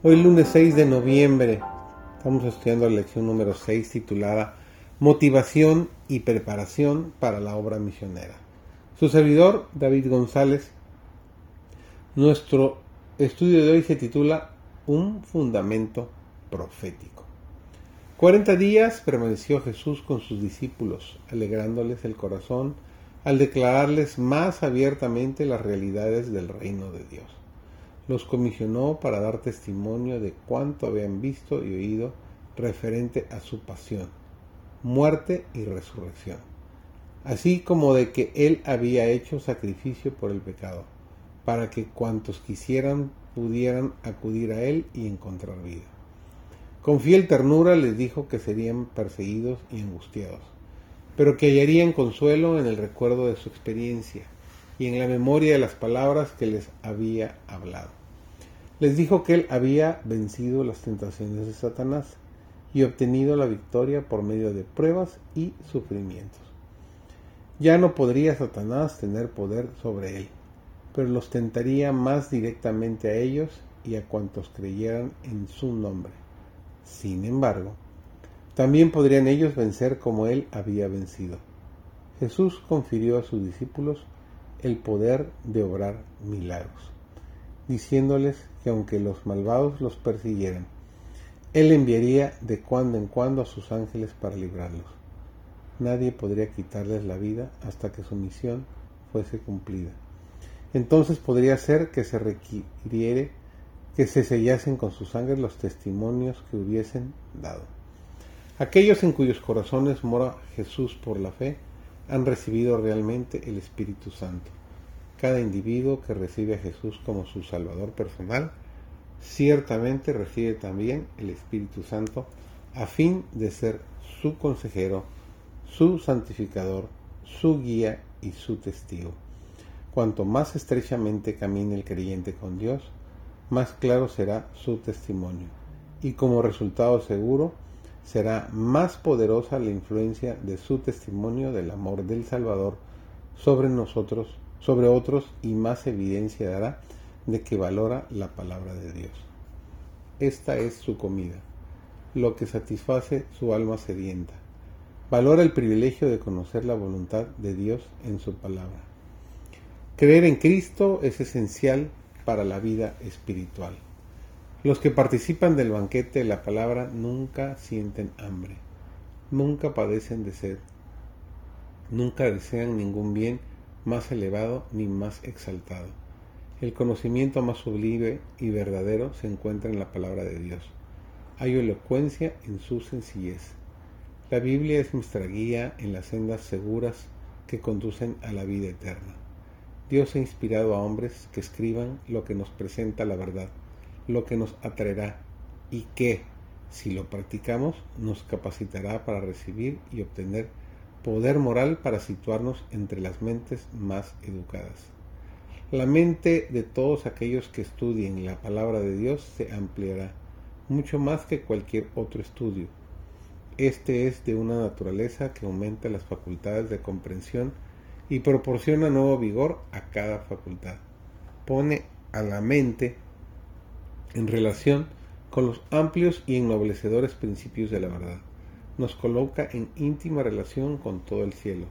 Hoy lunes 6 de noviembre estamos estudiando la lección número 6 titulada Motivación y preparación para la obra misionera. Su servidor, David González. Nuestro estudio de hoy se titula Un fundamento profético. Cuarenta días permaneció Jesús con sus discípulos, alegrándoles el corazón al declararles más abiertamente las realidades del reino de Dios los comisionó para dar testimonio de cuánto habían visto y oído referente a su pasión, muerte y resurrección, así como de que Él había hecho sacrificio por el pecado, para que cuantos quisieran pudieran acudir a Él y encontrar vida. Con fiel ternura les dijo que serían perseguidos y angustiados, pero que hallarían consuelo en el recuerdo de su experiencia y en la memoria de las palabras que les había hablado. Les dijo que él había vencido las tentaciones de Satanás y obtenido la victoria por medio de pruebas y sufrimientos. Ya no podría Satanás tener poder sobre él, pero los tentaría más directamente a ellos y a cuantos creyeran en su nombre. Sin embargo, también podrían ellos vencer como él había vencido. Jesús confirió a sus discípulos el poder de obrar milagros diciéndoles que aunque los malvados los persiguieran, Él enviaría de cuando en cuando a sus ángeles para librarlos. Nadie podría quitarles la vida hasta que su misión fuese cumplida. Entonces podría ser que se requiriere que se sellasen con sus sangre los testimonios que hubiesen dado. Aquellos en cuyos corazones mora Jesús por la fe han recibido realmente el Espíritu Santo cada individuo que recibe a Jesús como su Salvador personal, ciertamente recibe también el Espíritu Santo a fin de ser su consejero, su santificador, su guía y su testigo. Cuanto más estrechamente camine el creyente con Dios, más claro será su testimonio y como resultado seguro será más poderosa la influencia de su testimonio del amor del Salvador sobre nosotros sobre otros y más evidencia dará de que valora la palabra de Dios. Esta es su comida, lo que satisface su alma sedienta. Valora el privilegio de conocer la voluntad de Dios en su palabra. Creer en Cristo es esencial para la vida espiritual. Los que participan del banquete de la palabra nunca sienten hambre, nunca padecen de sed, nunca desean ningún bien más elevado ni más exaltado. El conocimiento más sublime y verdadero se encuentra en la palabra de Dios. Hay elocuencia en su sencillez. La Biblia es nuestra guía en las sendas seguras que conducen a la vida eterna. Dios ha inspirado a hombres que escriban lo que nos presenta la verdad, lo que nos atraerá y que, si lo practicamos, nos capacitará para recibir y obtener poder moral para situarnos entre las mentes más educadas. La mente de todos aquellos que estudien la palabra de Dios se ampliará, mucho más que cualquier otro estudio. Este es de una naturaleza que aumenta las facultades de comprensión y proporciona nuevo vigor a cada facultad. Pone a la mente en relación con los amplios y ennoblecedores principios de la verdad nos coloca en íntima relación con todo el cielo,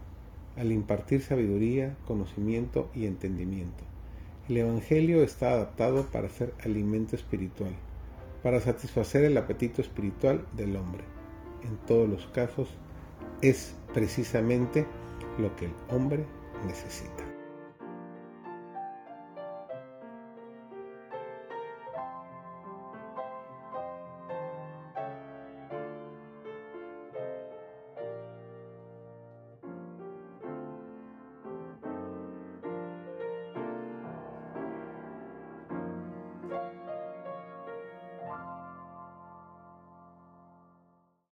al impartir sabiduría, conocimiento y entendimiento. El Evangelio está adaptado para ser alimento espiritual, para satisfacer el apetito espiritual del hombre. En todos los casos es precisamente lo que el hombre necesita.